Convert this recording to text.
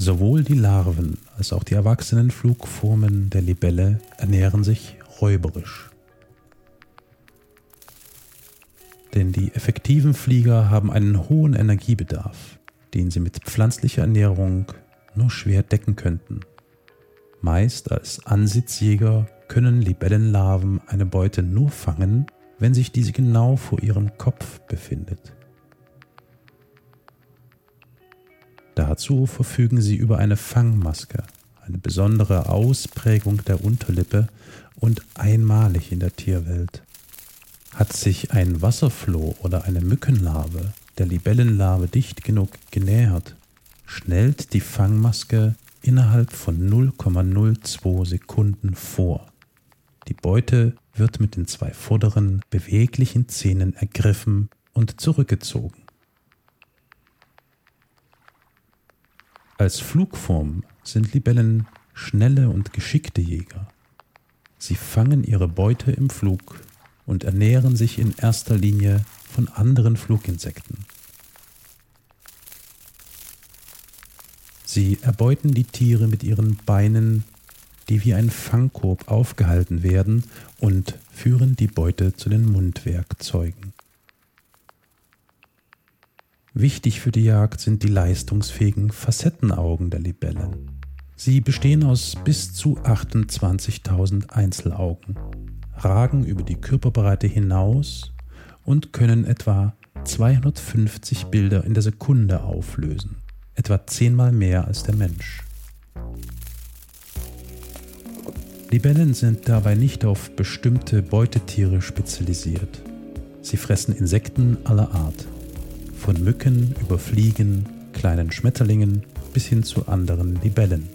Sowohl die Larven als auch die erwachsenen Flugformen der Libelle ernähren sich räuberisch. Denn die effektiven Flieger haben einen hohen Energiebedarf, den sie mit pflanzlicher Ernährung nur schwer decken könnten. Meist als Ansitzjäger können Libellenlarven eine Beute nur fangen, wenn sich diese genau vor ihrem Kopf befindet. Dazu verfügen sie über eine Fangmaske, eine besondere Ausprägung der Unterlippe und einmalig in der Tierwelt. Hat sich ein Wasserfloh oder eine Mückenlarve der Libellenlarve dicht genug genähert, schnellt die Fangmaske innerhalb von 0,02 Sekunden vor. Die Beute wird mit den zwei vorderen beweglichen Zähnen ergriffen und zurückgezogen. Als Flugform sind Libellen schnelle und geschickte Jäger. Sie fangen ihre Beute im Flug und ernähren sich in erster Linie von anderen Fluginsekten. Sie erbeuten die Tiere mit ihren Beinen, die wie ein Fangkorb aufgehalten werden, und führen die Beute zu den Mundwerkzeugen. Wichtig für die Jagd sind die leistungsfähigen Facettenaugen der Libellen. Sie bestehen aus bis zu 28.000 Einzelaugen, ragen über die Körperbreite hinaus und können etwa 250 Bilder in der Sekunde auflösen etwa zehnmal mehr als der Mensch. Libellen sind dabei nicht auf bestimmte Beutetiere spezialisiert. Sie fressen Insekten aller Art, von Mücken über Fliegen, kleinen Schmetterlingen bis hin zu anderen Libellen.